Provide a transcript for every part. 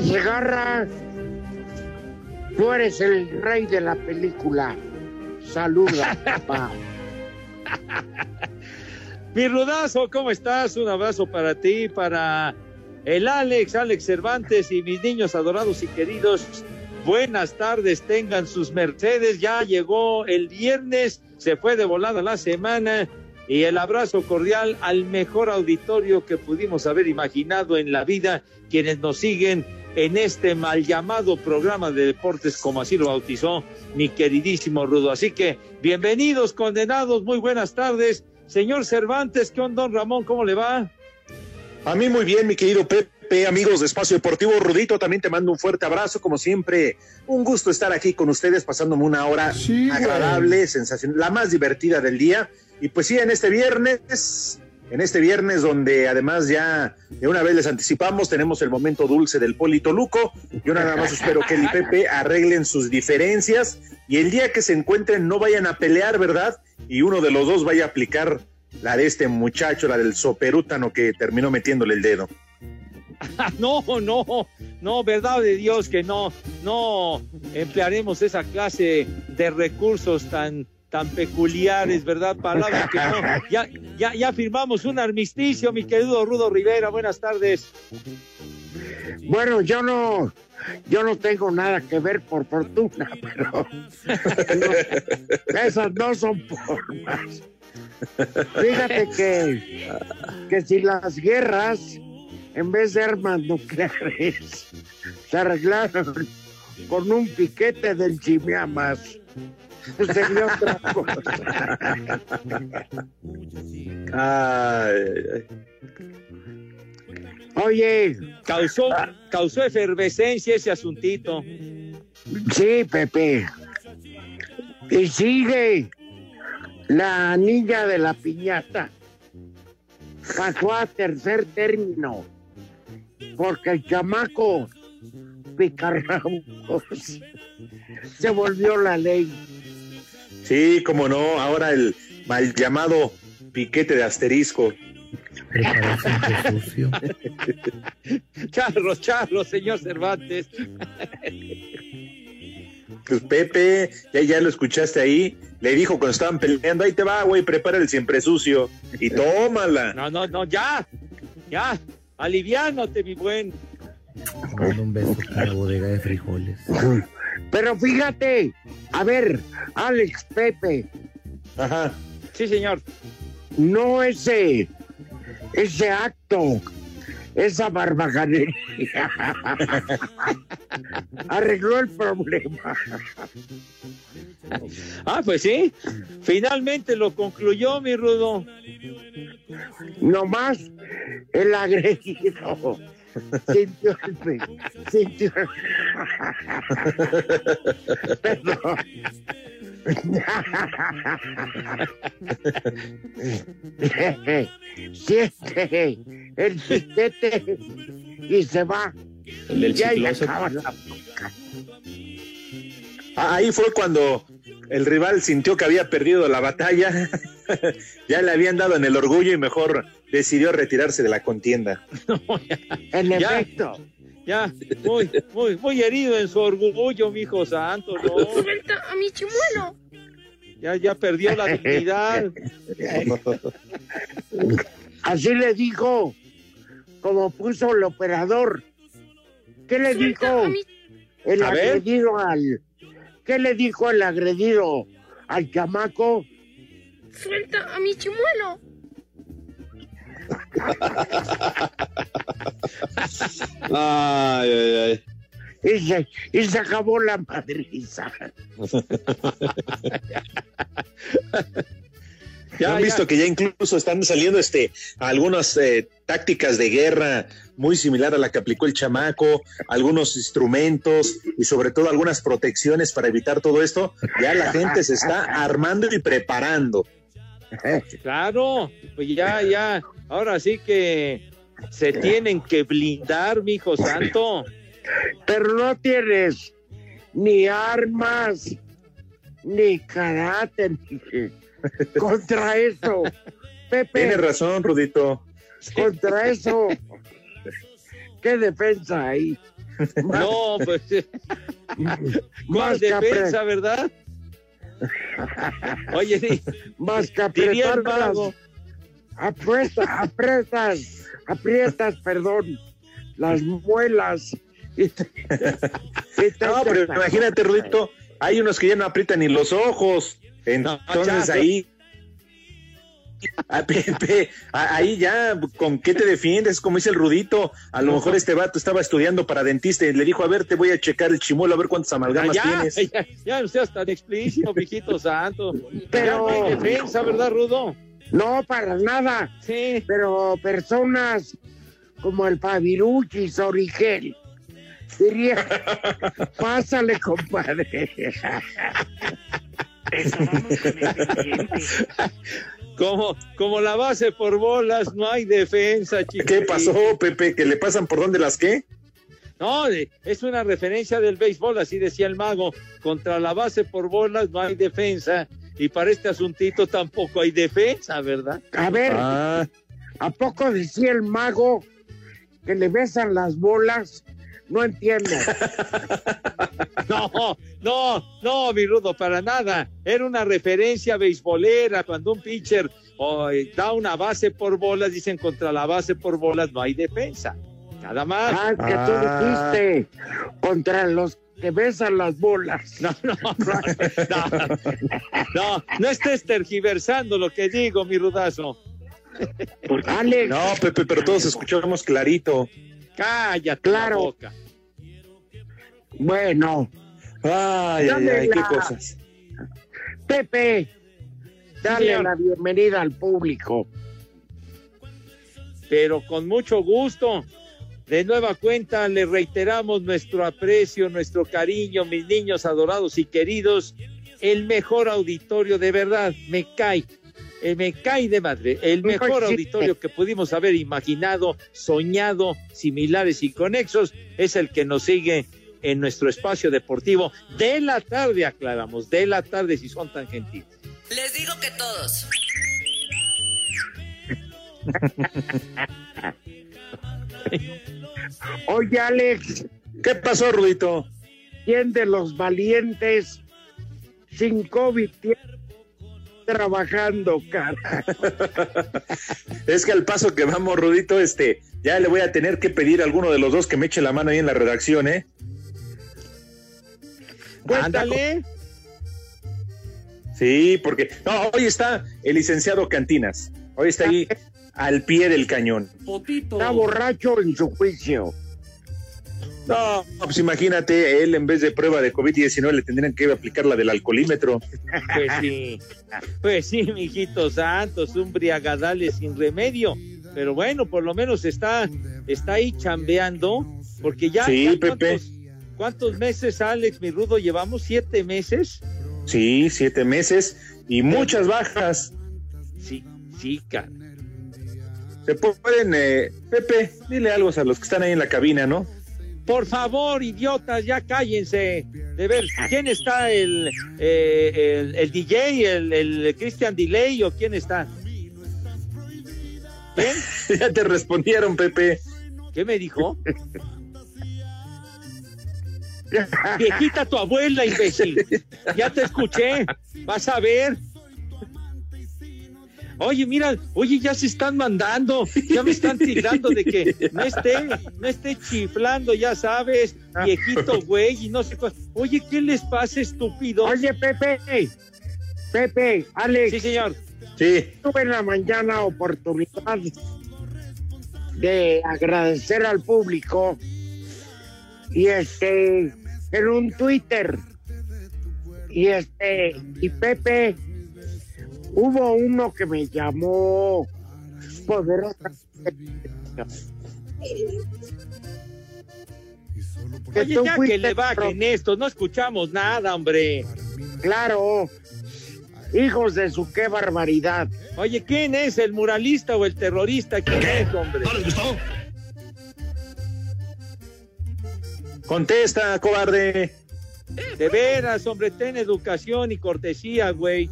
Pepe Segarra, tú eres el rey de la película. Saluda, papá. Mi rudazo, ¿cómo estás? Un abrazo para ti, para el Alex, Alex Cervantes y mis niños adorados y queridos. Buenas tardes, tengan sus Mercedes. Ya llegó el viernes, se fue de volada la semana y el abrazo cordial al mejor auditorio que pudimos haber imaginado en la vida, quienes nos siguen en este mal llamado programa de deportes, como así lo bautizó mi queridísimo Rudo. Así que bienvenidos, condenados, muy buenas tardes. Señor Cervantes, ¿qué onda, don Ramón? ¿Cómo le va? A mí muy bien, mi querido Pepe, amigos de Espacio Deportivo Rudito, también te mando un fuerte abrazo, como siempre, un gusto estar aquí con ustedes, pasándome una hora Sí, agradable, sensacional, la más divertida del día. Y pues sí, en este viernes, en este viernes donde además ya de una vez les anticipamos, tenemos el momento dulce del Polito Luco. Yo nada más espero que el y Pepe arreglen sus diferencias y el día que se encuentren no vayan a pelear, ¿verdad? Y uno de los dos vaya a aplicar la de este muchacho, la del soperútano que terminó metiéndole el dedo. No, no, no, verdad de Dios que no, no emplearemos esa clase de recursos tan, tan peculiares, ¿verdad? Palabras que no. Ya, ya, ya firmamos un armisticio, mi querido Rudo Rivera. Buenas tardes. Bueno, yo no, yo no tengo nada que ver por fortuna, pero esas no son formas. Fíjate que, que si las guerras, en vez de armas nucleares, se arreglaron con un piquete del chimiamas, otra cosa. Ay, ay, Oye, Causó, causó efervescencia ese asuntito. Sí, Pepe. Y sigue la niña de la piñata. Pasó a tercer término. Porque el chamaco picarrabos se volvió la ley. Sí, como no, ahora el mal llamado piquete de asterisco. Charro, charro, señor Cervantes. Pues Pepe, ya, ya lo escuchaste ahí, le dijo cuando estaban peleando, ahí te va, güey, prepara el siempre sucio. Y tómala. No, no, no, ya, ya, aliviánate, mi buen. Mando un beso a la bodega de frijoles. Pero fíjate, a ver, Alex Pepe, Ajá. Sí, señor. no ese, ese acto, esa barbajanería arregló el problema. ah, pues sí. Finalmente lo concluyó, mi Rudo. Nomás el agredido sintió el pe- sintió Perdón. Siente el chistete y se va. El del Y ahí chicloso. acaba la- Ah, Ahí fue cuando el rival sintió que había perdido la batalla. ya le habían dado en el orgullo y mejor decidió retirarse de la contienda. En Ya. efecto. Ya, muy, muy, muy herido en su orgullo, mi hijo santo, ¿no? A mi chimuelo. Ya, ya perdió la dignidad. Así le dijo, como puso el operador. ¿Qué le dijo el A ver. agredido al... ¿Qué le dijo el agredido al chamaco? Suelta a mi chimuelo. Ay, ay, ay. Y se, y se acabó la madriza. ¿No han visto que ya incluso están saliendo este algunas eh, tácticas de guerra muy similar a la que aplicó el chamaco, algunos instrumentos y sobre todo algunas protecciones para evitar todo esto? Ya la gente se está armando y preparando. Claro, pues ya, ya. Ahora sí que se tienen que blindar, mi hijo santo. Pero no tienes ni armas, ni karate, ni- contra eso. Pepe, Tienes razón, Rudito. contra eso. ¿Qué defensa hay? No, pues, ¿cuál Más defensa, verdad? Oye, Más que apretar las- aprietas, aprietas, perdón, las muelas. Y te- y te- No, pero imagínate, Rudito, hay unos que ya no aprietan ni los ojos. Entonces ahí. Ah, ahí ya, ¿con qué te defiendes? Como dice el Rudito, a lo mejor este vato estaba estudiando para dentista y le dijo, a ver, te voy a checar el chimuelo, a ver cuántas amalgamas ya, tienes. ya, ya no seas tan explícito, mijito santo. Pero- Ya no hay defensa, ¿verdad, Rudo? No, para nada. Sí. Pero personas como el Fabiruchis Origel diría, pásale, compadre. Como, como la base por bolas, no hay defensa, chicos. ¿Qué pasó, Pepe? ¿Que le pasan por dónde las qué? No, de- es una referencia del béisbol, así decía el mago. Contra la base por bolas no hay defensa. Y para este asuntito tampoco hay defensa, ¿verdad? A ver, Ah, ¿a poco decía el mago que le besan las bolas? No entiendo. No, no, no, mi rudo, para nada. Era una referencia beisbolera. Cuando un pitcher oh, da una base por bolas, dicen contra la base por bolas no hay defensa. Nada más. Ah, que tú Ah. dijiste contra los que besan las bolas. No, no, no, no, no, no estés tergiversando lo que digo, mi rudazo. Alex, no, Pepe, pero todos escuchamos clarito. Cállate Claro. la boca. bueno, Ay, ay, ay, qué la- cosas. Pepe, dale señor. la bienvenida al público. pero con mucho gusto. De nueva cuenta le reiteramos nuestro aprecio, nuestro cariño, mis niños adorados y queridos. El mejor auditorio, de verdad, me cae, eh, me cae de madre. El mejor auditorio que pudimos haber imaginado, soñado, similares y conexos, es el que nos sigue en nuestro espacio deportivo de la tarde, aclaramos, de la tarde si son tan gentiles. Les digo que todos. Oye, Alex, ¿Qué pasó, Rudito? ¿quién de los valientes sin COVID tiene trabajando, cara? Es que al paso que vamos, Rudito, este, ya le voy a tener que pedir a alguno de los dos que me eche la mano ahí en la redacción, ¿eh? Ándale. Sí, porque no, hoy está el licenciado Cantinas. Hoy está ahí al pie del cañón. Está borracho en su juicio. No, pues imagínate, él en vez de prueba de COVID-19 le tendrían que aplicar la del alcoholímetro. Pues sí, pues sí, mijito santos, un briagadale sin remedio. Pero bueno, por lo menos está, está ahí chambeando, porque ya, Sí, ya Pepe. ¿cuántos, cuántos meses, Alex, mi rudo, llevamos? ¿Siete meses? Sí, siete meses y muchas bajas. Sí, sí, cara. Se pueden, eh, Pepe, dile algo a los que están ahí en la cabina, ¿no? Por favor, idiotas, ya cállense. De ver, ¿quién está el, eh, el, el DJ, el, el Christian Delay o quién está? ¿Quién? ya te respondieron, Pepe. ¿Qué me dijo? Viejita tu abuela, imbécil. Ya te escuché. Vas a ver. Oye, mira, oye, ya se están mandando, ya me están tirando de que no esté, no esté chiflando, ya sabes, viejito güey, y no sé cuál. Oye, ¿qué les pasa, estúpido? Oye, Pepe, Pepe, Alex. Sí, señor. Sí. Tuve en la mañana oportunidad de agradecer al público y este en un Twitter y este y Pepe hubo uno que me llamó poderosamente Que Oye, ya que le bajen esto, no escuchamos nada, hombre. Claro, hijos de su qué barbaridad. Oye, ¿quién es el muralista o el terrorista? ¿Quién es, hombre? ¿No les gustó? Contesta, cobarde. De veras, hombre, ten educación y cortesía, güey.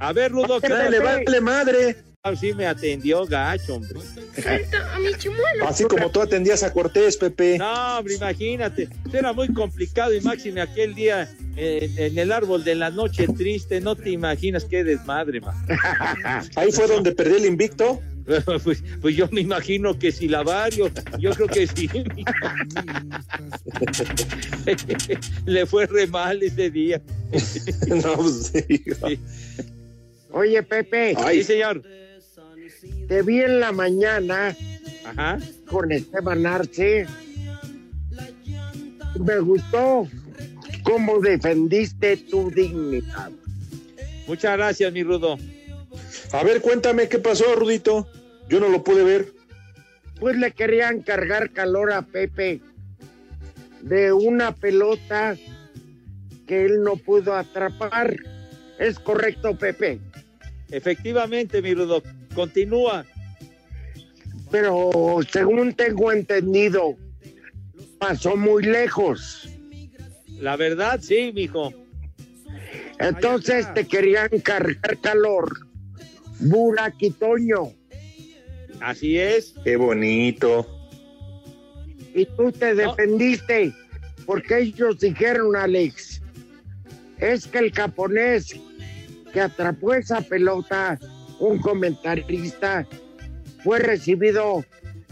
A ver, Rudo, ¿qué Dale, vale madre. Ah, sí me atendió gacho, hombre. A mi chimuelo. Así como tú atendías a Cortés, Pepe. No, hombre, imagínate. Era muy complicado y máxime aquel día eh, en el árbol de la noche triste. No te imaginas qué desmadre, man. Ahí fue donde perdí el invicto. Pues, pues yo me imagino que si la varios, yo creo que sí. Le fue re mal ese día. no, pues sí. Oye, Pepe, Sí, señor. te vi en la mañana Ajá. con Esteban Arce. Me gustó cómo defendiste tu dignidad. Muchas gracias, mi Rudo. A ver, cuéntame qué pasó, Rudito. Yo no lo pude ver. Pues le querían cargar calor a Pepe de una pelota que él no pudo atrapar. ¿Es correcto, Pepe? Efectivamente, mi Rudo. Continúa. Pero según tengo entendido, pasó muy lejos. La verdad, sí, mijo. Entonces te querían cargar calor. Burak y Toño. Así es. Qué bonito. Y tú te defendiste. Porque ellos dijeron, Alex, es que el japonés que atrapó esa pelota, un comentarista, fue recibido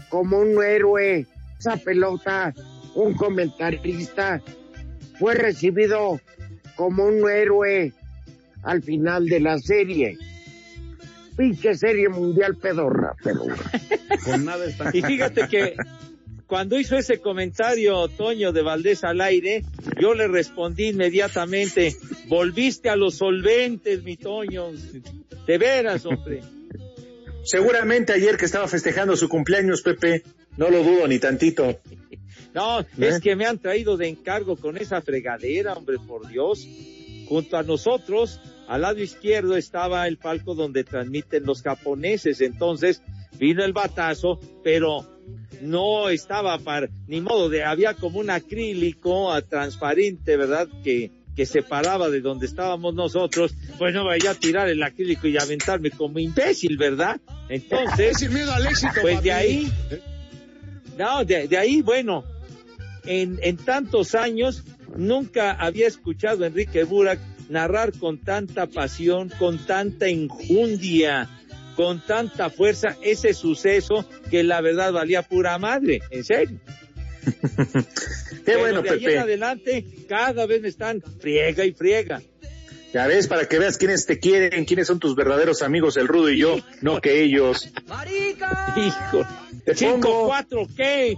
como un héroe. Esa pelota, un comentarista, fue recibido como un héroe al final de la serie. Pinche serie mundial pedorra, pero Con nada está. Y fíjate que cuando hizo ese comentario Toño de Valdés al aire, yo le respondí inmediatamente, volviste a los solventes, mi Toño. De veras, hombre. Seguramente ayer que estaba festejando su cumpleaños, Pepe. No lo dudo ni tantito. No, es que me han traído de encargo con esa fregadera, hombre, por Dios. Junto a nosotros, al lado izquierdo estaba el palco donde transmiten los japoneses. Entonces vino el batazo, pero no estaba para, ni modo de, había como un acrílico ah, transparente, ¿verdad? Que, que separaba de donde estábamos nosotros. Pues no vaya a tirar el acrílico y aventarme como imbécil, ¿verdad? Entonces, Sin miedo al éxito, pues de ahí, no, de, de ahí, bueno, en, en tantos años nunca había escuchado a Enrique Burak narrar con tanta pasión, con tanta enjundia, con tanta fuerza ese suceso que la verdad valía pura madre, en serio. Qué Pero bueno, de ahí en Pepe. adelante cada vez me están friega y friega. Ya ves, para que veas quiénes te quieren, quiénes son tus verdaderos amigos, el Rudo y yo, no que ellos. Hijo. Te Cinco, pongo. cuatro, ¿qué?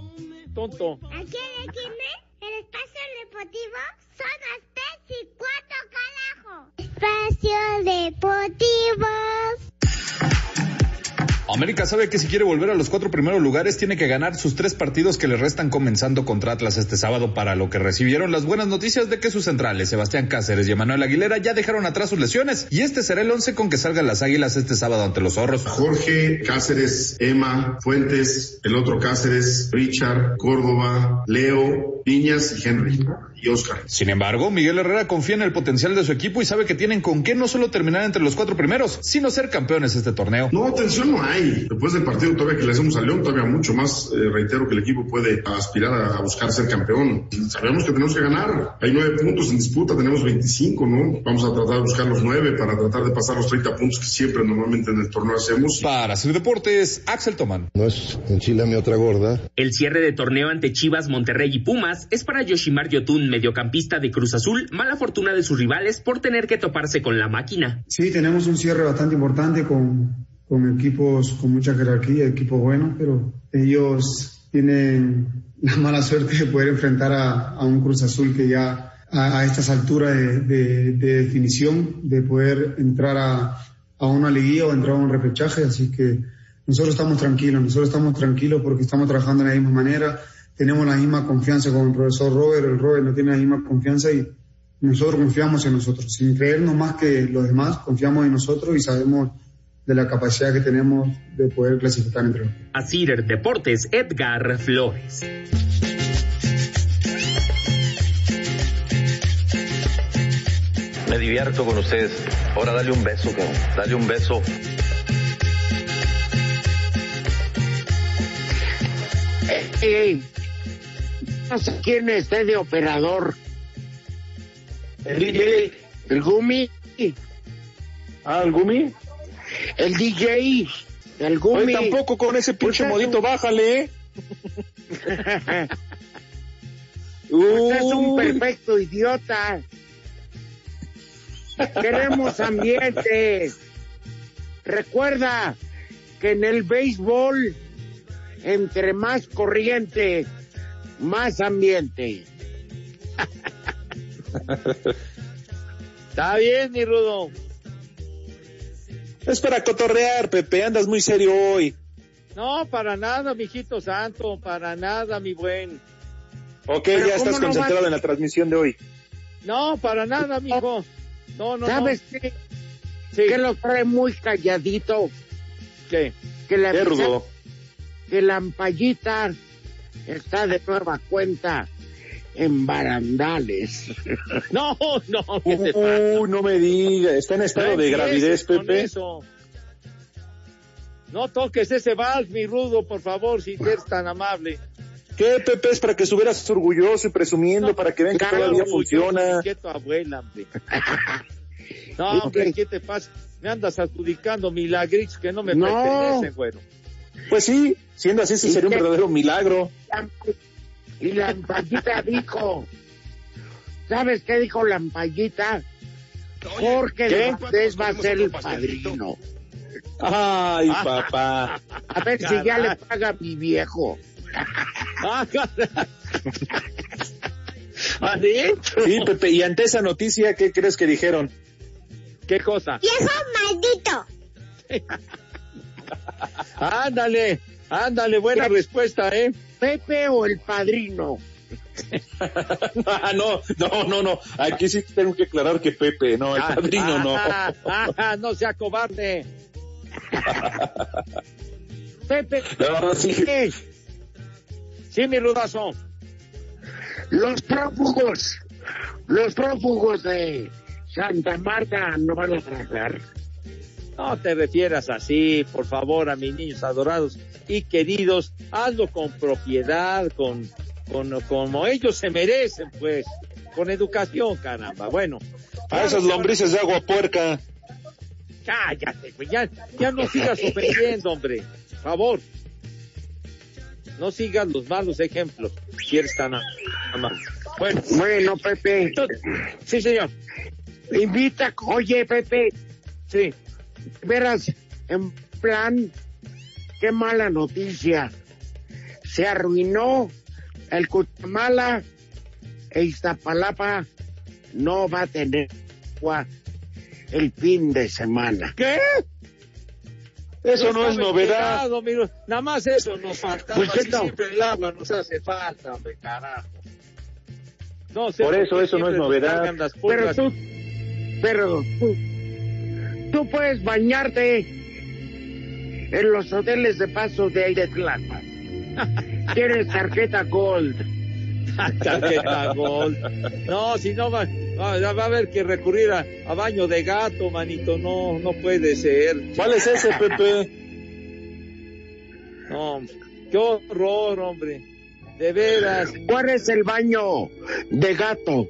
Tonto. Aquí en el espacio deportivo son las tres y cuatro carajo. Espacio deportivo. América sabe que si quiere volver a los cuatro primeros lugares tiene que ganar sus tres partidos que le restan comenzando contra Atlas este sábado para lo que recibieron las buenas noticias de que sus centrales Sebastián Cáceres y Emanuel Aguilera ya dejaron atrás sus lesiones y este será el once con que salgan las águilas este sábado ante los zorros. Jorge, Cáceres, Emma, Fuentes, el otro Cáceres, Richard, Córdoba, Leo, Piñas y Henry y Oscar. Sin embargo, Miguel Herrera confía en el potencial de su equipo y sabe que tienen con qué no solo terminar entre los cuatro primeros, sino ser campeones este torneo. No, tensión no hay. Después del partido todavía que le hacemos a León, todavía mucho más, eh, reitero que el equipo puede aspirar a, a buscar ser campeón. Sabemos que tenemos que ganar. Hay nueve puntos en disputa, tenemos 25, ¿no? Vamos a tratar de buscar los nueve para tratar de pasar los 30 puntos que siempre normalmente en el torneo hacemos. Para hacer deportes, Axel Tomán. No es enchilame otra gorda. El cierre de torneo ante Chivas, Monterrey y Pumas es para Yoshimar Yotun, mediocampista de Cruz Azul, mala fortuna de sus rivales por tener que toparse con la máquina. Sí, tenemos un cierre bastante importante con, con equipos con mucha jerarquía, equipos buenos, pero ellos tienen la mala suerte de poder enfrentar a, a un Cruz Azul que ya a, a estas alturas de, de- de definición, de poder entrar a, a una liguilla o entrar a un repechaje, así que nosotros estamos tranquilos, nosotros estamos tranquilos porque estamos trabajando de la misma manera, tenemos la misma confianza con el profesor Robert, el Robert no tiene la misma confianza y nosotros confiamos en nosotros, sin creernos más que los demás, confiamos en nosotros y sabemos de la capacidad que tenemos de poder clasificar entre los. Asir Deportes, Edgar Flores. Me divierto con ustedes. Ahora dale un beso, cabrón. Dale un beso. Ey, no sé quién esté de operador. El DJ. El Gumi. Ah, el Gumi. El DJ. El Gumi. Oye, tampoco con ese pinche Usted es modito, un- bájale. ¿eh? Usted es un perfecto idiota. Queremos ambiente. Recuerda que en el béisbol, entre más corriente, más ambiente. Está bien, mi Rudo. Es para cotorrear, Pepe, andas muy serio hoy. No, para nada, mijito santo, para nada, mi buen. Ok, Pero ya ¿cómo estás no concentrado vas? en la transmisión de hoy. No, para nada, mijo. No, no, ¿Sabes no. qué? Sí. Que lo trae muy calladito. ¿Qué? Que la, ¿Qué, Rudo? que la ampallita está de nueva cuenta en barandales. No, no, ¿qué te pasa? Uh, no me digas, está en estado No de gravidez, Pepe. No toques ese vals, mi rudo, por favor, si eres tan amable. ¿Qué, Pepe? Es para que estuvieras orgulloso y presumiendo, para que vean que todavía funciona. soy que tu abuela, hombre. No, hombre, ¿qué te pasa? Me andas adjudicando milagritos que no me No. pertenecen, güero. Pues sí, siendo así, sí ¿Y sería un verdadero milagro. Y la ampallita dijo, ¿sabes qué dijo la ampallita? Jorge. Valdés va a ser el padrino. Ay, papá. A ver si ya le paga mi viejo. Ah. ¿Adentro? Sí, Pepe, y ante esa noticia, ¿qué crees que dijeron? ¿Qué cosa? ¡Viejo maldito! Ándale, ándale, buena respuesta, ¿eh? Pepe o el padrino. Ah, no, no, no, no. Aquí sí tengo que aclarar que Pepe, no, el Ah, padrino no. ah, no sea cobarde. Pepe, No, sí. ¿qué? Sí, mi rudazo. los prófugos, los prófugos de Santa Marta no van a tratar. No te refieras así, por favor, a mis niños adorados y queridos. Hazlo con propiedad, con, con como ellos se merecen, pues, con educación, caramba. Bueno. A esas lombrices de agua puerca. Cállate, güey. Ya, ya no sigas ofendiendo, hombre. Por favor. No sigas los malos ejemplos, si eres tan amable. Bueno, Bueno, Pepe, entonces- sí, señor. invita, oye, Pepe. Sí. Verás, en plan, qué mala noticia. Se arruinó el Cutamala e Iztapalapa no va a tener agua el fin de semana. ¿Qué? Eso no es novedad. Nada más eso nos falta. Pues, siempre el agua nos hace falta, hombre, carajo. No Por eso eso no es novedad. Pero tú, pero tú, tú puedes bañarte en los hoteles de paso de Airetlapa. Tienes tarjeta Gold. Tarjeta Gold. No, si no va, va, va a haber que recurrir a, a baño de gato, manito. No, no puede ser. ¿Cuál es ese, Pepe? No, hombre, qué horror, hombre. De veras. ¿Cuál es el baño de gato?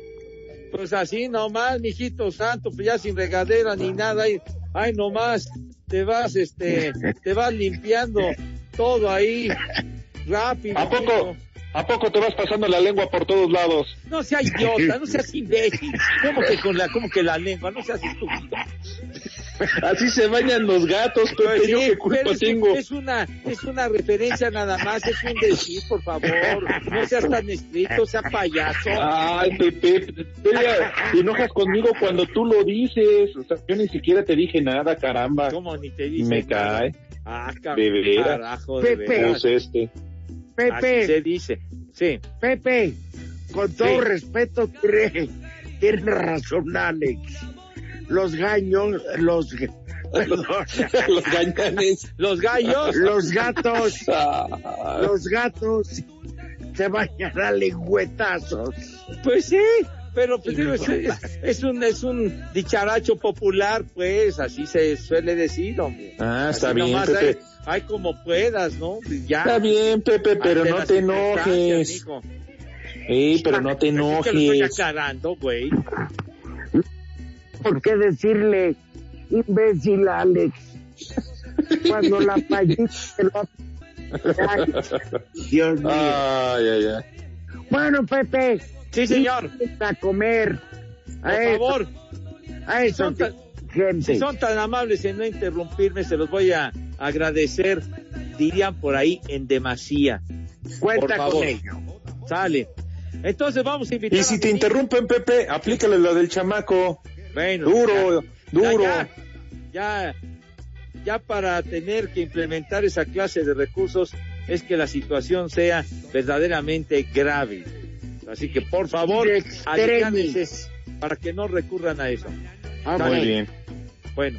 Pues así nomás, mijito santo, pues ya sin regadera ni nada. Ay, ay nomás, te vas, este, te vas limpiando todo ahí rápido. ¿A poco? ¿A poco te vas pasando la lengua por todos lados? No seas idiota, no seas imbécil. ¿Cómo que con la, cómo que la lengua? No seas estúpido. Así se bañan los gatos, Pepe. ¿Yo qué culpa pero es, tengo? es una, es una referencia nada más, es un decir, por favor. No seas tan estricto, sea payaso. Ay, Pepe, te enojas conmigo cuando tú lo dices. O sea, yo ni siquiera te dije nada, caramba. ¿Cómo ni te dice? Me nada? cae. Ah, car- De veras. carajo, de Pepe. veras. Este. Así se Pepe, dice. Sí. Pepe, con todo Sí. respeto, tiene, tiene razón, Alex. Los gaños, los, perdón, los gañanes. Los gallos. los gatos, los gatos se bañan a lengüetazos. Pues sí, pero pues, digo, es, es- es un es un dicharacho popular, pues, así se suele decir, hombre. Ah, está Así bien, nomás Pepe. Hay, hay como puedas, ¿no? Ya. Está bien, Pepe, pero no te enojes. Sí, pero no te que lo estoy enojes. aclarando, güey. ¿Por qué decirle imbécil a Alex? Cuando la fallita se lo Dios mío. Ay, ay, ay. Bueno, Pepe. Sí, señor. A comer. A Por eso, favor, A eso, son tan- gente. si son tan amables en no interrumpirme, se los voy a agradecer, dirían por ahí, en demasía. Cuenta por favor. con ello. Sale. Entonces vamos a invitar Y si te interrumpen, Pepe, aplícale la del chamaco. Bueno, Duro, ya, duro. Ya, ya, ya para tener que implementar esa clase de recursos es que la situación sea verdaderamente grave. Así que por favor, aliviánense para que no recurran a eso. Ah. Muy bien. Bueno,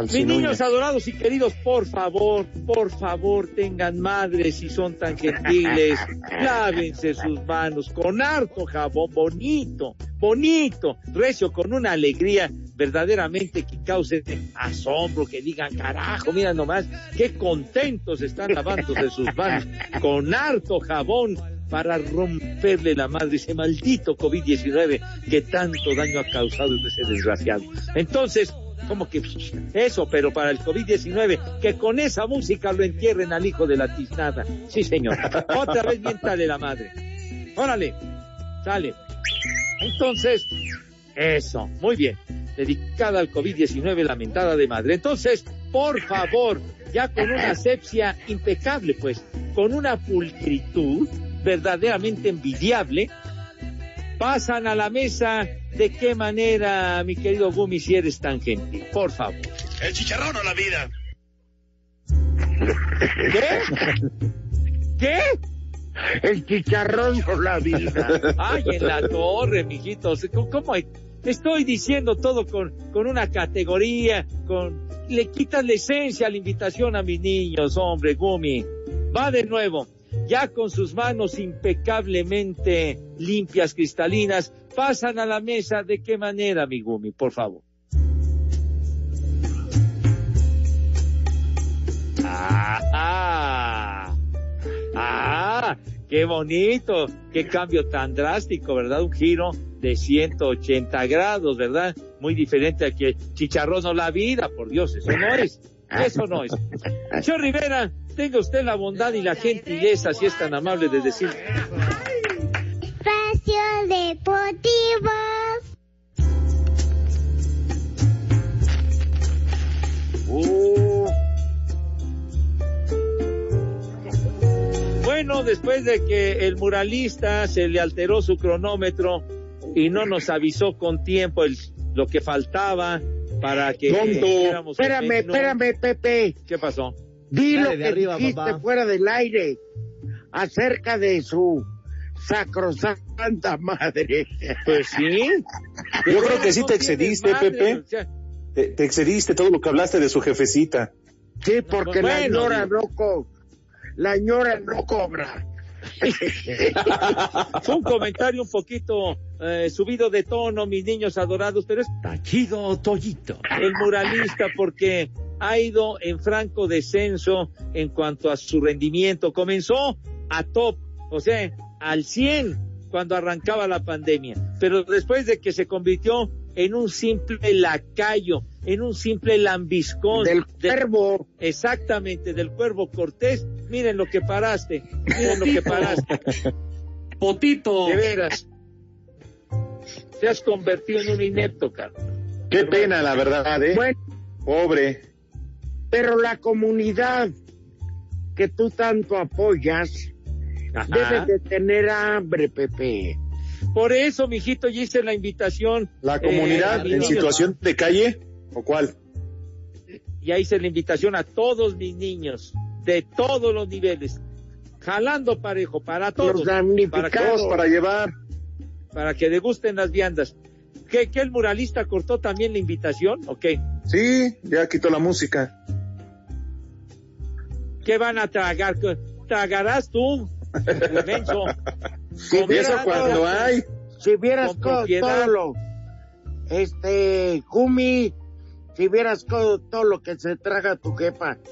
mis niños adorados y queridos, por favor, por favor, tengan madres si son tan gentiles. Lávense sus manos con harto jabón, bonito, bonito, recio, con una alegría verdaderamente que cause asombro, que digan, carajo, mira nomás, qué contentos están lavándose sus manos con harto jabón para romperle la madre ese maldito COVID-19 que tanto daño ha causado ese desgraciado. Entonces, como que eso, pero para el COVID-19, que con esa música lo entierren al hijo de la tiznada. Sí, señor. Otra vez miéntale la madre. Órale, sale. Entonces, eso, muy bien. Dedicada al COVID-19, lamentada de madre. Entonces, por favor, ya con una asepsia impecable, pues, con una pulcritud verdaderamente envidiable, pasan a la mesa. ¿De qué manera, mi querido Gumi, si eres tan gentil? Por favor. El chicharrón o la vida. ¿Qué? ¿Qué? El chicharrón por la vida. Ay, en la torre, mijitos. ¿Cómo- ¿Cómo hay? Estoy diciendo todo con, con una categoría, con... Le quitas la esencia a la invitación a mis niños, hombre, Gumi. Va de nuevo. Ya con sus manos impecablemente limpias, cristalinas, pasan a la mesa. ¿De qué manera, mi Gumi? Por favor. Ah, ah, qué bonito, qué cambio tan drástico, ¿verdad? Un giro de 180 grados, ¿verdad? Muy diferente a que chicharrón o la vida, por Dios, eso no es, eso no es. Señor Rivera, Tenga usted la bondad y la gentileza, si es tan amable de decir. Espacio Deportivo. Uh. Bueno, después de que el muralista se le alteró su cronómetro y no nos avisó con tiempo lo que faltaba para que... Espérame, espérame, Pepe. ¿Qué pasó? Di lo Dale de que arriba, dijiste papá. fuera del aire acerca de su sacrosanta madre. Pues sí. Yo creo que sí te excediste, Pepe. Te, te excediste todo lo que hablaste de su jefecita. Sí, porque la bueno, ñora no co la ñora no cobra. Fue un comentario un poquito eh, subido de tono, mis niños adorados, pero es Tachido Toyito. el muralista porque ha ido en franco descenso en cuanto a su rendimiento. Comenzó a top, o sea, al 100 cuando arrancaba la pandemia, pero después de que se convirtió en un simple lacayo, en un simple lambiscón. Del cuervo. Exactamente, del cuervo Cortés. Miren lo que paraste, miren lo que paraste. Potito. De veras. Te has convertido en un inepto, Carlos. Qué pena, la verdad, ¿eh? Bueno, Pobre. Pero la comunidad que tú tanto apoyas debe de tener hambre, Pepe. Por eso, mijito, ya hice la invitación. La eh, comunidad mis en situación de calle, ¿o cuál? Ya hice la invitación a todos mis niños, de todos los niveles, jalando parejo, para todos. Los para, Todos para llevar. para que degusten las viandas. ¿Qué, ¿Que el muralista cortó también la invitación? ¿O qué? Sí, ya quitó la música. ¿Qué van a tragar? ¿Qué- ¿Tragarás tú? Menso. Si Eso cuando todo- hay. Si vieras todo lo, este, Gumi, si vieras co- todo lo que se traga tu jefa.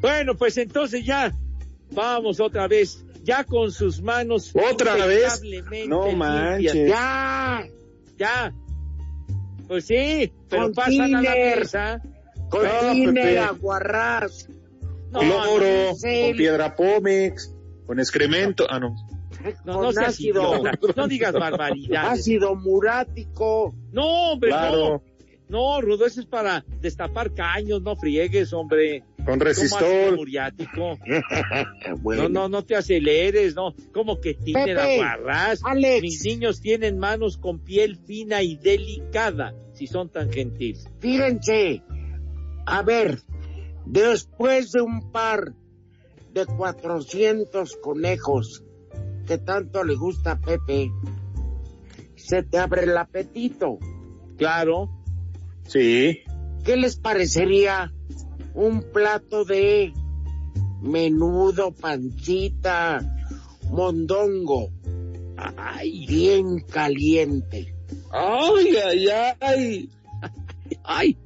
Bueno, pues entonces ya vamos otra vez, ya con sus manos ¿Otra vez? No limpias. manches. Ya, Ya. Pues sí, pero Con pasan a la mesa. con tiner, aguarrás. No sé. con piedra pómex, con excremento. Ah, no. no, con no ácido, no digas barbaridades. ácido murático. No, hombre, Claro. no. No, Rudo, eso es para destapar caños, no friegues, hombre. Con. Bueno, No, no, no te aceleres, no. Como que tiene la Pepe, guarrás. Alex. Mis niños tienen manos con piel fina y delicada, si son tan gentiles. Fíjense, a ver, después de un par de 400 conejos que tanto le gusta a Pepe, se te abre el apetito. Claro. Sí. ¿Qué les parecería un plato de menudo, pancita, mondongo? Ay, bien caliente. Ay, ay, ay. Ay,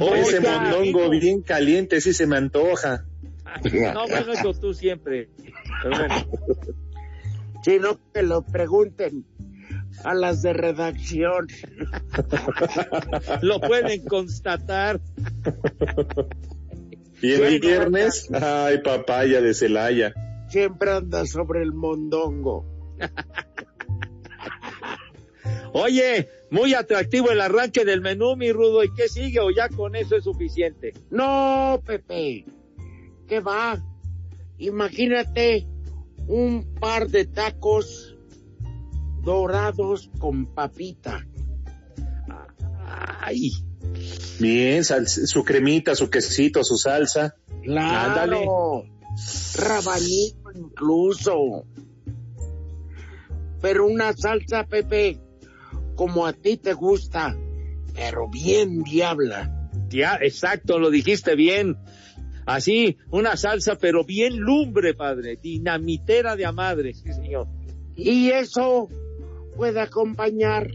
Oh, ese mondongo bien caliente, sí se me antoja. no, bueno, eso tú siempre. Pero bueno, sino que lo pregunten a las de redacción. lo pueden constatar. Y el Bueno, viernes, ay, papaya de Celaya. Siempre anda sobre el mondongo. Oye, muy atractivo el arranque del menú, mi Rudo. ¿Y qué sigue? ¿O ya con eso es suficiente? No, Pepe, ¿qué va? Imagínate un par de tacos dorados con papita. Ay, Bien, sal- su cremita, su quesito, su salsa. Claro, rabanito incluso. Pero una salsa, Pepe, como a ti te gusta, pero bien diabla. ya, exacto, lo dijiste bien. Así, una salsa, pero bien lumbre, padre. Dinamitera de a madre, sí, señor. Y eso puede acompañar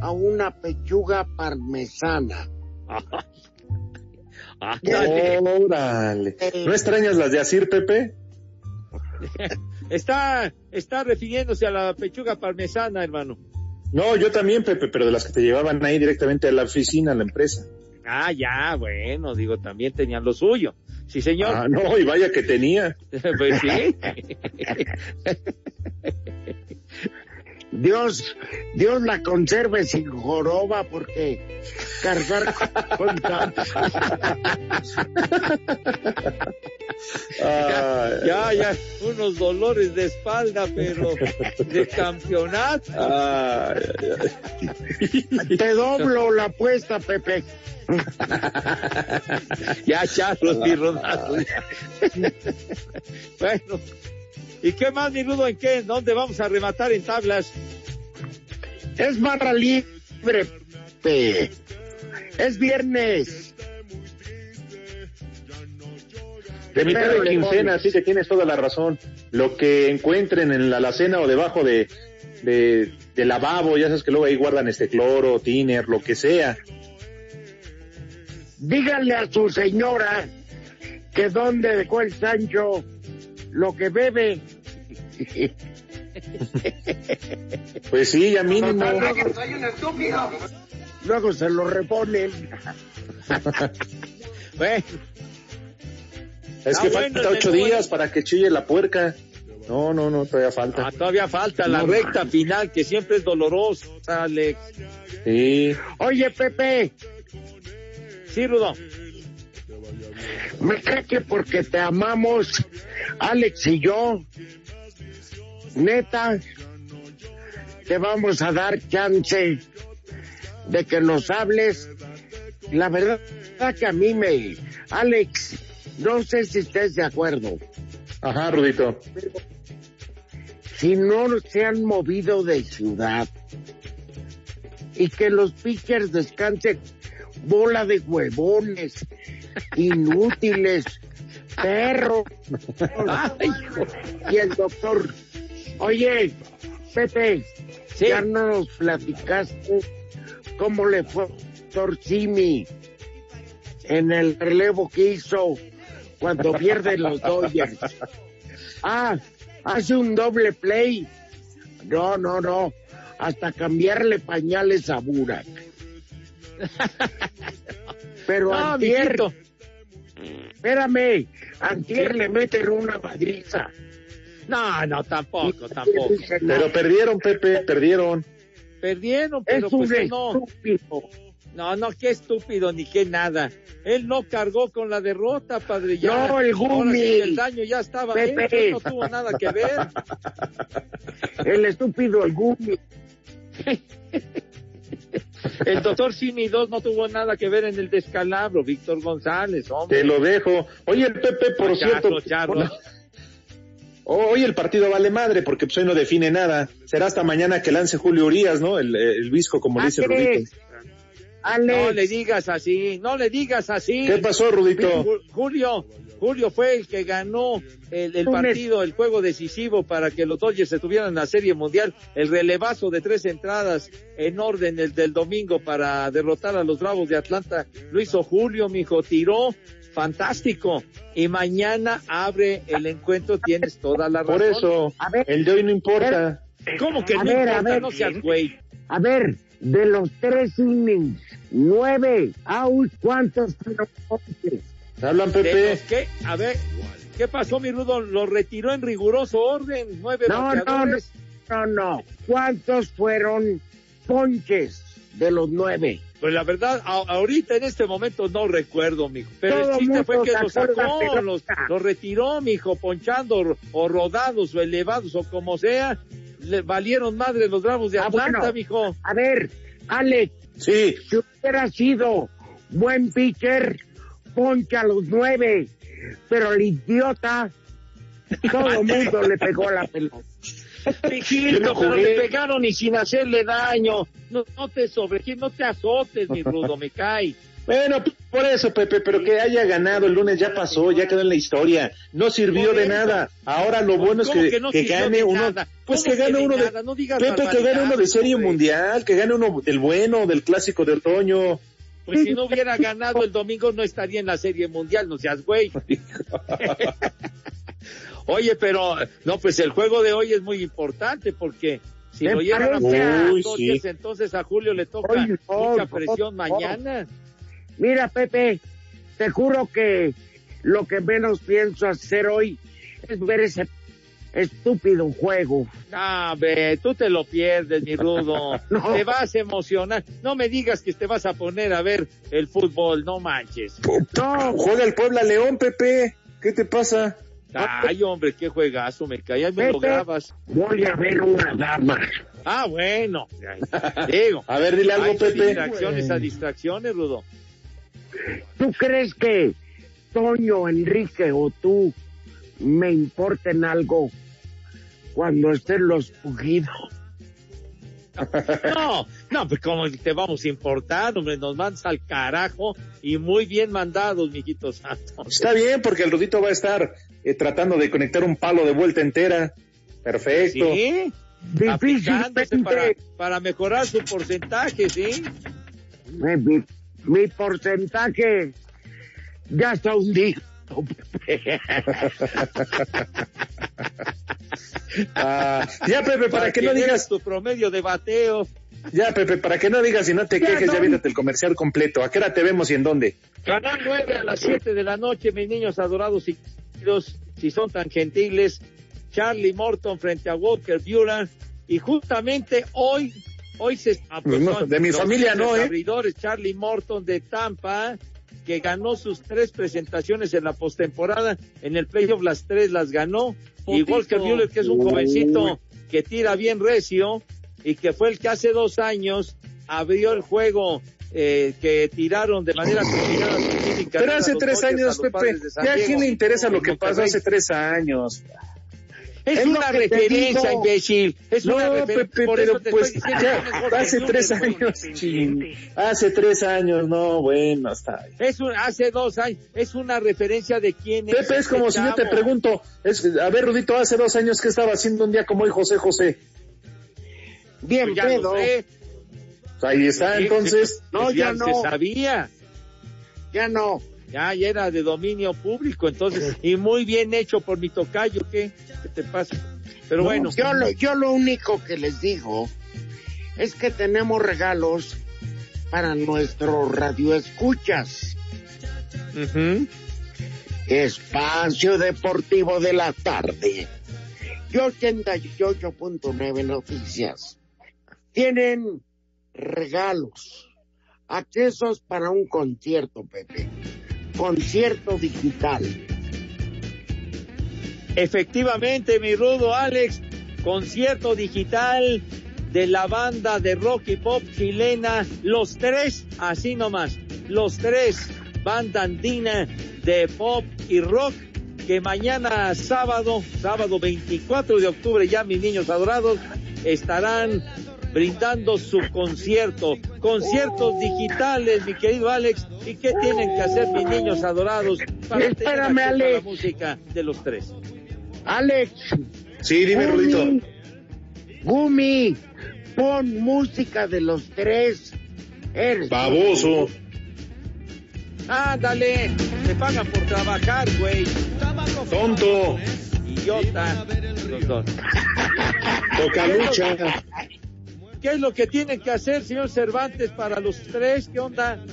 a una pechuga parmesana. Ándale. Órale. ¿No extrañas las de Asir, Pepe? Está, está refiriéndose a la pechuga parmesana, hermano. No, yo también, Pepe, pero de las que te llevaban ahí directamente a la oficina, a la empresa. Ah, ya, bueno, digo, también tenían lo suyo. Sí, señor. Ah, no, y vaya que tenía. pues sí. Dios, Dios la conserve sin joroba porque cargar con, ya, ya, ya, unos dolores de espalda, pero de campeonato. Te doblo la apuesta, Pepe. ya, Charlos y Ronaldo. bueno, ¿y qué más, mi Rudo? ¿En qué? ¿Dónde vamos a rematar en tablas? Es barra libre. Es viernes. De mitad de quincena, pones. sí que tienes toda la razón. Lo que encuentren en la alacena o debajo de, de, de lavabo, ya sabes que luego ahí guardan este cloro, tiner, lo que sea. Díganle a su señora que donde dejó el Sancho lo que bebe. Pues sí, ya mínimo. soy un estúpido. Luego se lo reponen. bueno, Es Ah, que bueno, falta ocho días para que chille la puerca. No, no, no, todavía falta. ah, todavía falta la No, recta final, que siempre es dolorosa, Alex. Sí. Oye, Pepe, Sí, Rudo. me cree que porque te amamos, Alex y yo, neta, te vamos a dar chance de que nos hables. La verdad que a mí me, Alex, no sé si estés de acuerdo. Ajá, Rudito. si no se han movido de ciudad y que los pitchers descansen bola de huevones inútiles hijo. y el doctor oye Pepe ya no nos platicaste cómo le fue al doctor Simi en el relevo que hizo cuando pierden los Dodgers Ah, hace un doble play. No, no, no. Hasta cambiarle pañales a Burak. Pero No, antier, espérame, antier le meten una madriza. No, no, tampoco, tampoco. Pero perdieron, Pepe, perdieron. Perdieron, pero Es un pues no. estúpido. No, no, qué estúpido ni qué nada. Él no cargó con la derrota, padre. Ya, No, el Gumi. el daño ya estaba Pepe. hecho, él no tuvo nada que ver. El estúpido, el Gumi. El doctor Simi 2 no tuvo nada que ver en el descalabro, Víctor González, hombre. Te lo dejo. Oye, el Pepe, por cierto. charro. Hoy el partido vale madre porque pues hoy no define nada. Será hasta mañana que lance Julio Urias, ¿no? El, el visco, como le dice Rudito. Alex, No le digas así, no le digas así. ¿Qué pasó, Rudito? Ju- Julio, Julio fue el que ganó el, partido, el juego decisivo para que los Dodgers estuvieran en la Serie Mundial. El relevazo de tres entradas en orden el del domingo para derrotar a los Bravos de Atlanta. Lo hizo Julio, mijo, tiró fantástico. Y mañana abre el encuentro, tienes toda la razón. Por eso, A ver. el de hoy no importa. ¿Cómo que A no ver, a importa? ver. No seas güey. a ver, de los tres innings, nueve outs, ¿cuántos fueron ponches? Hablan, De Pepe. los que, a ver, ¿qué pasó, mi Rudo? Lo retiró en riguroso orden, nueve No, no, no, no, no. ¿Cuántos fueron ponches de los nueve? Pues la verdad, a- ahorita en este momento no recuerdo, mijo. Pero Todo el chiste fue que lo sacó los retiró, mijo, ponchando o- rodados o elevados o como sea. Le valieron madre los bravos de Ah, Atlanta, bueno. mijo. A ver, Alex, Sí, si hubiera sido buen pitcher, poncha a los nueve. Pero el idiota, todo el mundo le pegó la pelota. No pero le pegaron y sin hacerle daño. No, no te sobre, no te azotes, mi Rudo, me cae. Bueno, por eso, Pepe, pero que haya ganado el lunes ya pasó, ya quedó en la historia. No sirvió de nada. Ahora lo bueno es ¿Cómo que, que no que sirvió gane uno. Pues ¿Cómo que gane uno de. No Pepe, que gane uno de serie hombre. mundial, que gane uno del bueno, del clásico de otoño. Pues si no hubiera ganado el domingo no estaría en la Serie Mundial, no seas güey. Oye, pero no, pues el juego de hoy es muy importante porque si lo llevan a sí. Entonces a Julio le toca Oye, mucha presión mañana. Mira, Pepe, te juro que lo que menos pienso hacer hoy es ver ese estúpido juego. Ah, ve, tú te lo pierdes, mi rudo. No. Te vas a emocionar. No me digas que te vas a poner a ver el fútbol, no manches. No, juega el Puebla León, Pepe. ¿Qué te pasa? Ay, hombre, qué juegazo, me cae. Ahí me lo grabas. Voy a ver una dama. Ah, bueno. Digo. A ver, dile algo, hay Pepe. Distracciones a distracciones, Rudo. ¿Tú crees que Toño, Enrique o tú me importen algo cuando estén los pujidos? No, no, pues como te vamos a importar, hombre, nos mandas al carajo y muy bien mandados, mijitos santos. Está bien, porque el Rudito va a estar eh, tratando de conectar un palo de vuelta entera. Perfecto. Sí, aplicándose para, para mejorar su porcentaje, ¿sí? Mi, mi- mi porcentaje ya está hundido. Ah, ya, Pepe, para, que, no digas. tu promedio de bateo. Ya, Pepe, para que no digas y no te Ya, quejes, ya viéndote el comercial completo. ¿A qué hora te vemos y en dónde? Canal 9 a las 7 de la noche, mis niños adorados y si son tan gentiles, Charlie Morton frente a Walker Buehler. Y justamente hoy, hoy se... pues No, de mi familia no, ¿eh? abridores, Charlie Morton de Tampa, que ganó sus tres presentaciones en la postemporada. En el playoff las tres las ganó. Y. Walker Buehler, que es un jovencito que tira bien recio y que fue el que hace dos años abrió el juego eh, que tiraron de manera combinada. Pero hace tres años, Pepe. Ya a quién le interesa lo que pasó hace tres años. Es, una referencia, imbécil. Es no, una referencia. Pepe, Por pero pues ya, hace tres años, chin. Hace tres años, no, bueno, está. Es un, hace dos años. Es una referencia de quién es. Pepe, es como este si yo te pregunto, es, a ver, Rudito, hace dos años, ¿qué estaba haciendo un día como hoy José José? Bien, Pues ya lo pedo. sé. Ahí está, entonces. No, ya no. se sabía. Ya no. Ya, ya era de dominio público, entonces, y muy bien hecho por mi tocayo, ¿qué? ¿Qué te pasa? Pero No, bueno, Yo lo, yo lo único que les digo es que tenemos regalos para nuestros radioescuchas. ujú. Espacio Deportivo de la Tarde. Y 88.9 Noticias. Tienen regalos. Accesos para un concierto, Pepe. Concierto digital. efectivamente, mi rudo Alex, concierto digital de la banda de rock y pop chilena, los tres, así nomás, los tres, banda andina de pop y rock, que mañana sábado, sábado 24 de octubre, ya mis niños adorados, estarán brindando su concierto, conciertos digitales, mi querido Alex, ¿y qué tienen que hacer mis niños adorados para Espérame, acceso a la Alex. música de los tres? Alex. Sí, dime, Gumi, Rudito. Gumi, pon música de los tres. Eres Baboso. Ándale, te pagan por trabajar, güey. Tonto. Idiota. Los dos. Toca lucha. ¿Qué es lo que tienen que hacer, señor Cervantes, para los tres? ¿Qué onda?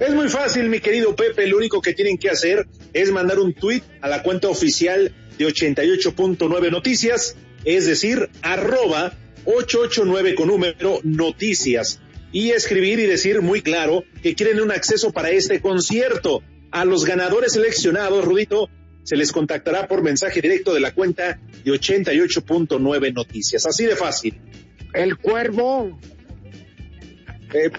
Es muy fácil, mi querido Pepe. Lo único que tienen que hacer es mandar un tweet a la cuenta oficial de 88.9 Noticias, es decir, arroba 889 con número noticias. Y escribir y decir muy claro que quieren un acceso para este concierto. A los ganadores seleccionados, Rudito, se les contactará por mensaje directo de la cuenta de 88.9 Noticias. Así de fácil. El cuervo. Eh,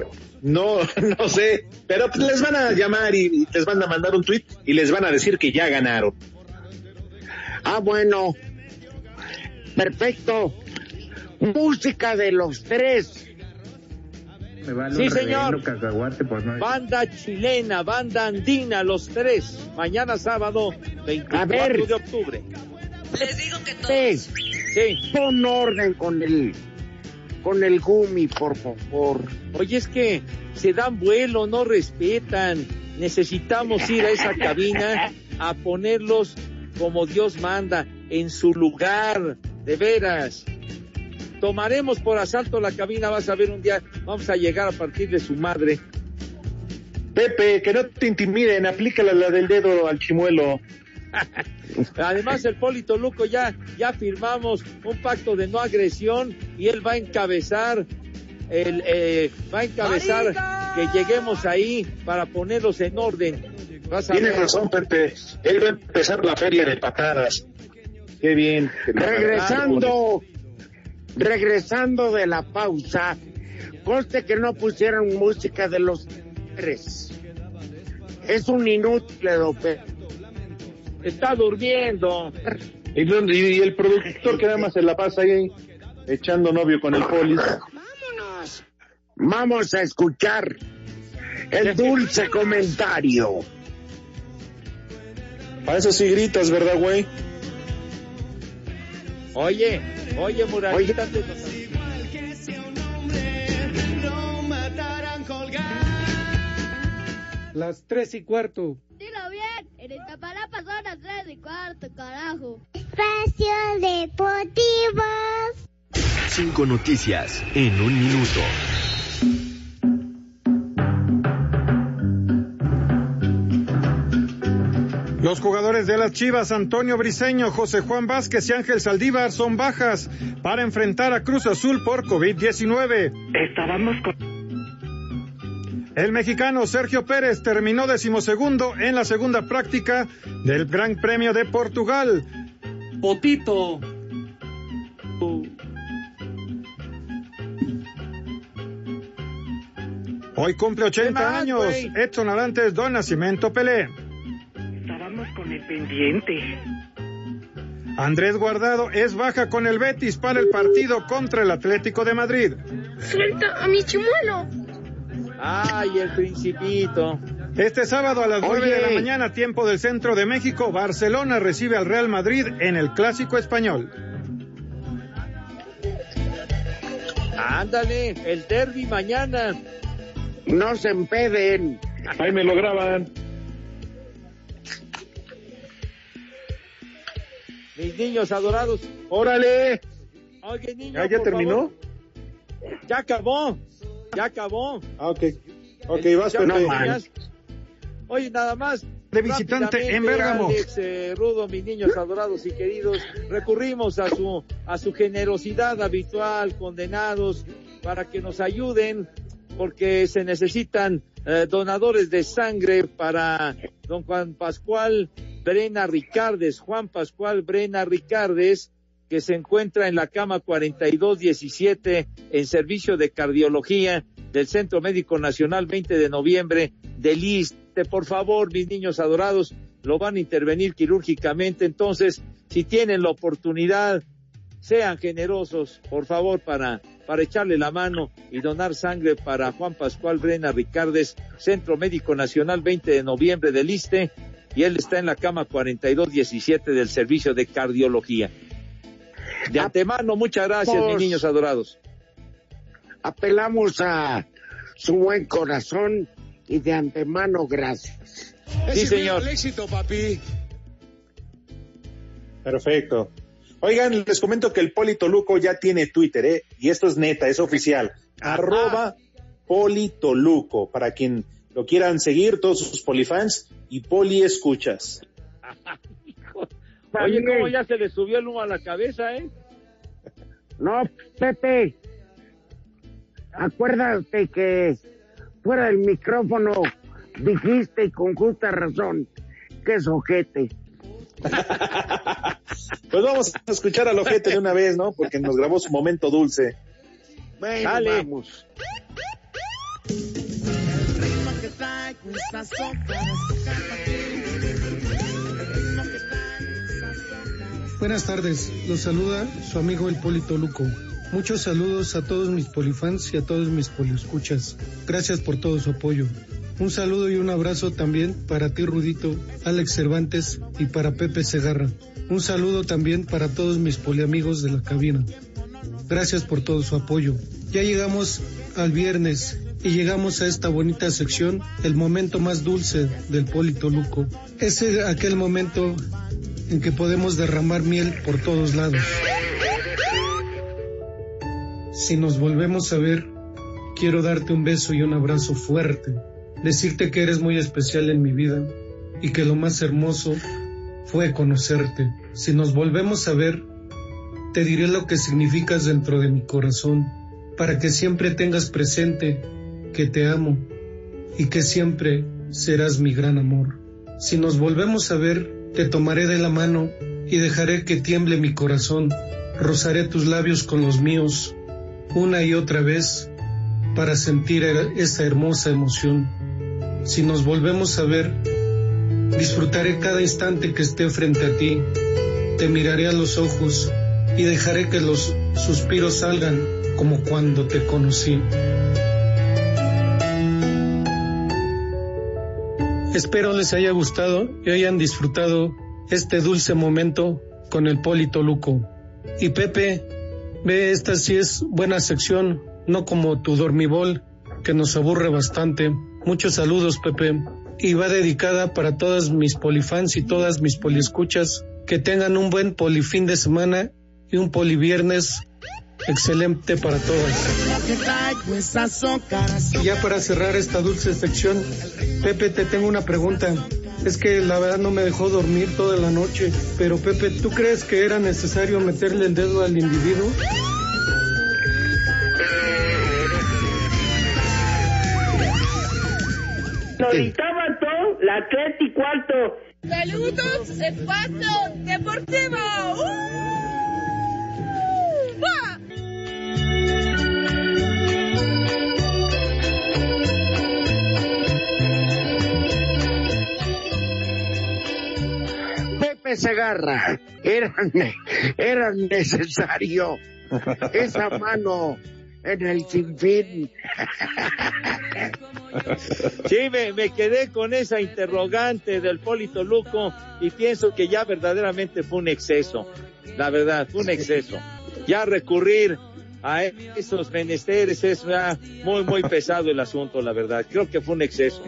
no, no sé, pero les van a llamar y, y les van a mandar un tweet y les van a decir que ya ganaron. Ah, bueno. Perfecto. Música de los tres. Me vale Sí, un señor. reverendo cacahuate por no Banda chilena, banda andina, los tres. Mañana sábado, 24 A ver. de octubre. Les digo que todos. Sí, Sí. pon orden con el con el Gumi, por favor. Oye, es que se dan vuelo, no respetan. Necesitamos ir a esa cabina a ponerlos como Dios manda, en su lugar, de veras. Tomaremos por asalto la cabina, vas a ver un día, vamos a llegar a partir de su madre. Pepe, que no te intimiden, aplícala la del dedo al chimuelo. Además, el Polito Luco ya, ya firmamos un pacto de no agresión y él va a encabezar el, eh, va a encabezar que lleguemos ahí para ponerlos en orden. Tienes razón, Pepe. Él va a empezar la feria de patadas. Qué bien. Regresando, regresando de la pausa, conste que no pusieron música de los tres. Es un inútil, López. Está durmiendo. Y, el productor que nada más se la pasa ahí echando novio con el polis. Vamos a escuchar el dulce comentario. Para eso sí gritas, ¿verdad, güey? Oye, oye, Muralita, antes Las tres y cuarto. Dilo bien, en Iztapalapa son las tres y cuarto, carajo. Espacio Deportivo. Cinco noticias en un minuto. Los jugadores de las Chivas, Antonio Briseño, José Juan Vázquez y Ángel Saldívar son bajas para enfrentar a Cruz Azul por COVID-19. Estábamos con... El mexicano Sergio Pérez terminó decimosegundo en la segunda práctica del Gran Premio de Portugal. Potito. Hoy cumple 80 más, años güey? Edson Arantes Don Nacimiento Pelé. Estábamos con el pendiente. Andrés Guardado es baja con el Betis para el partido contra el Atlético de Madrid. Suelta a mi chimuelo. Ay, el principito. Este sábado a las 9 de la mañana, tiempo del centro de México, Barcelona recibe al Real Madrid en el Clásico Español. Ándale, el derby mañana. No se empeden. Ahí me lo graban. Mis niños adorados. ¡Órale! Oye, niño, ¿Ya, ya por terminó? favor. Ya acabó. Ya acabó. Ah, ok. Ok, vas, Ya Pepe. Oye, nada más. De visitante en Bérgamo. Alex, eh, Rudo, mis niños adorados y queridos, recurrimos a su, a su generosidad habitual, condenados, para que nos ayuden, porque se necesitan eh, donadores de sangre para don Juan Pascual Brena Ricardes, Juan Pascual Brena Ricardes, que se encuentra en la cama 4217 en servicio de cardiología del Centro Médico Nacional 20 de noviembre del ISTE. Por favor, mis niños adorados, lo van a intervenir quirúrgicamente. Entonces, si tienen la oportunidad, sean generosos, por favor, para, para echarle la mano y donar sangre para Juan Pascual Brena Ricardes, Centro Médico Nacional 20 de noviembre del ISTE, y él está en la cama 4217 del Servicio de Cardiología. De antemano, muchas gracias, mis niños adorados. Apelamos a su buen corazón y de antemano gracias. Sí, señor. éxito, papi. Perfecto. Oigan, les comento que el Polito Luco ya tiene Twitter, ¿eh? Y esto es neta, es oficial. Arroba Polito Luco, para quien lo quieran seguir, todos sus polifans y poli escuchas. Oye, cómo ya se le subió el humo a la cabeza, ¿eh? No, Pepe. Acuérdate que fuera del micrófono dijiste y con justa razón que es ojete. Pues vamos a escuchar al ojete de una vez, ¿no? Porque nos grabó su momento dulce. Bueno, Dale. vamos. Buenas tardes, los saluda su amigo el Polito Luco. Muchos saludos a todos mis polifans y a todos mis poliescuchas. Gracias por todo su apoyo. Un saludo y un abrazo también para ti Rudito, Alex Cervantes y para Pepe Segarra. Un saludo también para todos mis poliamigos de la cabina. Gracias por todo su apoyo. Ya llegamos al viernes y llegamos a esta bonita sección, el momento más dulce del Polito Luco. Es el- aquel momento en que podemos derramar miel por todos lados. Si nos volvemos a ver, quiero darte un beso y un abrazo fuerte, decirte que eres muy especial en mi vida y que lo más hermoso fue conocerte. Si nos volvemos a ver, te diré lo que significas dentro de mi corazón, para que siempre tengas presente que te amo y que siempre serás mi gran amor. Si nos volvemos a ver, te tomaré de la mano y dejaré que tiemble mi corazón. Rozaré tus labios con los míos una y otra vez para sentir esa hermosa emoción. Si nos volvemos a ver, disfrutaré cada instante que esté frente a ti. Te miraré a los ojos y dejaré que los suspiros salgan como cuando te conocí. Espero les haya gustado y hayan disfrutado este dulce momento con el Polito Luco. Y Pepe, ve, esta sí es buena sección, no como tu dormibol, que nos aburre bastante. Muchos saludos, Pepe. Y va dedicada para todas mis polifans y todas mis poliescuchas. Que tengan un buen polifín de semana y un poliviernes excelente para todas. Y ya para cerrar esta dulce sección, Pepe, te tengo una pregunta. Es que la verdad no me dejó dormir toda la noche. Pero Pepe, ¿tú crees que era necesario meterle el dedo al individuo? todo, la tres y cuarto. Saludos, espacio deportivo. Pepe Segarra, era, era necesario esa mano en el sinfín. Sí, me, me, quedé con esa interrogante del Polito Luco y pienso que ya verdaderamente fue un exceso. La verdad, fue un exceso. Ya recurrir a esos menesteres es ya muy, muy pesado el asunto, la verdad. Creo que fue un exceso.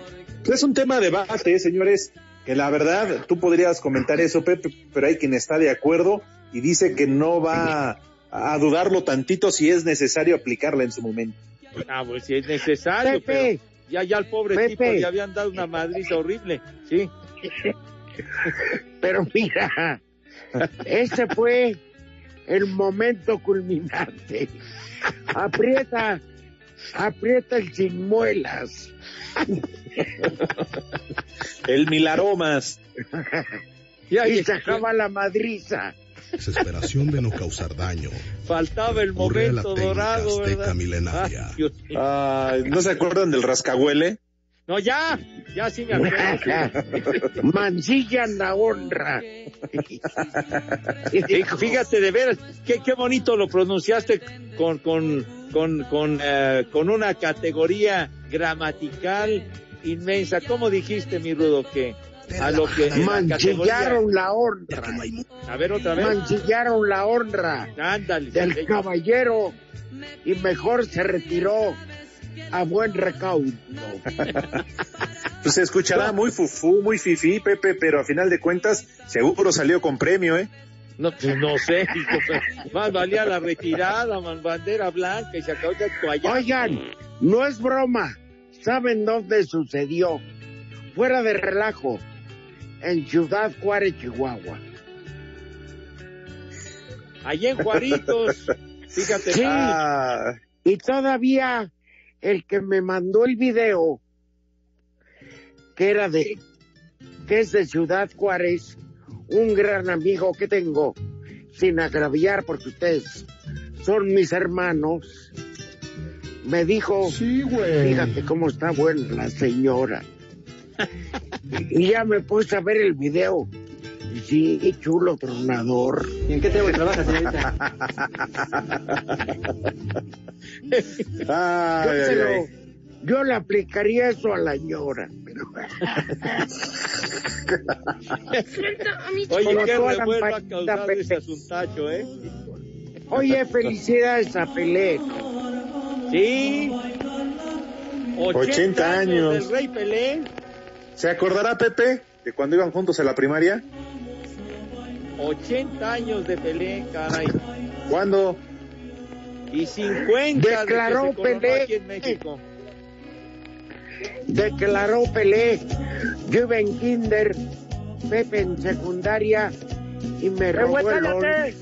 Es un tema de debate, señores, que la verdad, tú podrías comentar eso, Pepe, pero hay quien está de acuerdo y dice que no va a dudarlo tantito si es necesario aplicarla en su momento. Ah, pues si es necesario, Pepe, pero ya, ya al pobre Pepe. tipo le habían dado una madriza horrible, sí. Pero mira, ese fue el momento culminante. Aprieta, aprieta el sin muelas. El milaromas. y sacaba la madriza. Desesperación de no causar daño. Faltaba el momento dorado, ¿verdad? milenaria. Ah. Ay, ¿No se acuerdan del rascahuele? No, ya, ya sí me acuerdo. Mancillan la honra. Fíjate, de veras, qué, qué bonito lo pronunciaste con, con, con, con, eh, con una categoría gramatical inmensa. ¿Cómo dijiste, mi Rudo, que a lo que la Mancillaron la honra. A ver otra vez. Mancillaron la honra Ándale. del caballero y mejor se retiró a buen recaudo. Pues se escuchará muy fufú, muy fifí, Pepe, pero a final de cuentas seguro salió con premio, ¿eh? No, pues no sé, más valía la retirada, man, bandera blanca y se acabó de toalla. Oigan, no es broma. ¿Saben dónde sucedió? Fuera de relajo, en Ciudad Juárez, Chihuahua. Allí en Juaritos, fíjate. Sí. Ah, Y todavía el que me mandó el video, que era de, que es de Ciudad Juárez, un gran amigo que tengo, sin agraviar porque ustedes son mis hermanos, me dijo, fíjate cómo está buena la señora. y ya me puse a ver el video. Sí, chulo tronador. ¿Y en qué te trabajas, señorita? ay, yo, ay, se lo- ay. yo le aplicaría eso a la señora. Pero... Oye, Como qué toda la revuelo ha paquita causado Pepe. ese asuntacho, ¿eh? Oye, felicidades a Pelé. Sí. 80 años. del Rey Pelé. ¿Se acordará, Pepe, de cuando iban juntos a la primaria? 80 años de Pelé, caray. ¿Cuándo? Y 50 de que Declaró se coronó Pelé. aquí en México. Declaró Pelé. Yo iba en kinder Pepe en secundaria y me ¡Eh, robó el!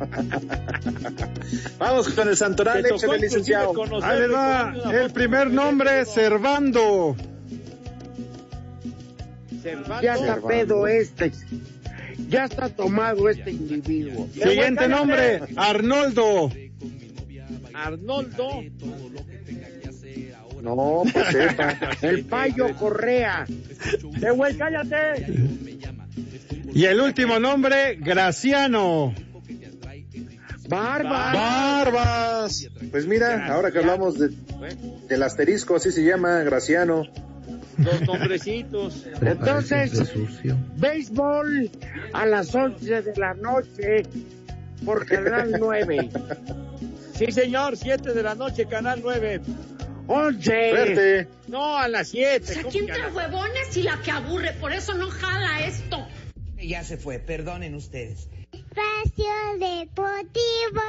Vamos con el Santoral, échale, licenciado. Ahí va el primer nombre, Servando. Servando. Ya está pedo este. Ya está tomado este individuo. Siguiente nombre, Arnoldo. Arnoldo. No, pues sepa. El payo Correa. ¡Eh, güey, cállate! Y el último nombre, Graciano. Barba. Barbas. Pues mira, ahora que hablamos de, del asterisco, así se llama, Graciano. Dos nombrecitos. Entonces, béisbol a las 11 de la noche por Canal 9. Sí, señor, 7 de la noche, Canal 9. 11. Suerte. No, a las 7. Aquí entre huevones y la que aburre, por eso no jala esto. Ya se fue, perdonen ustedes. Espacio Deportivo.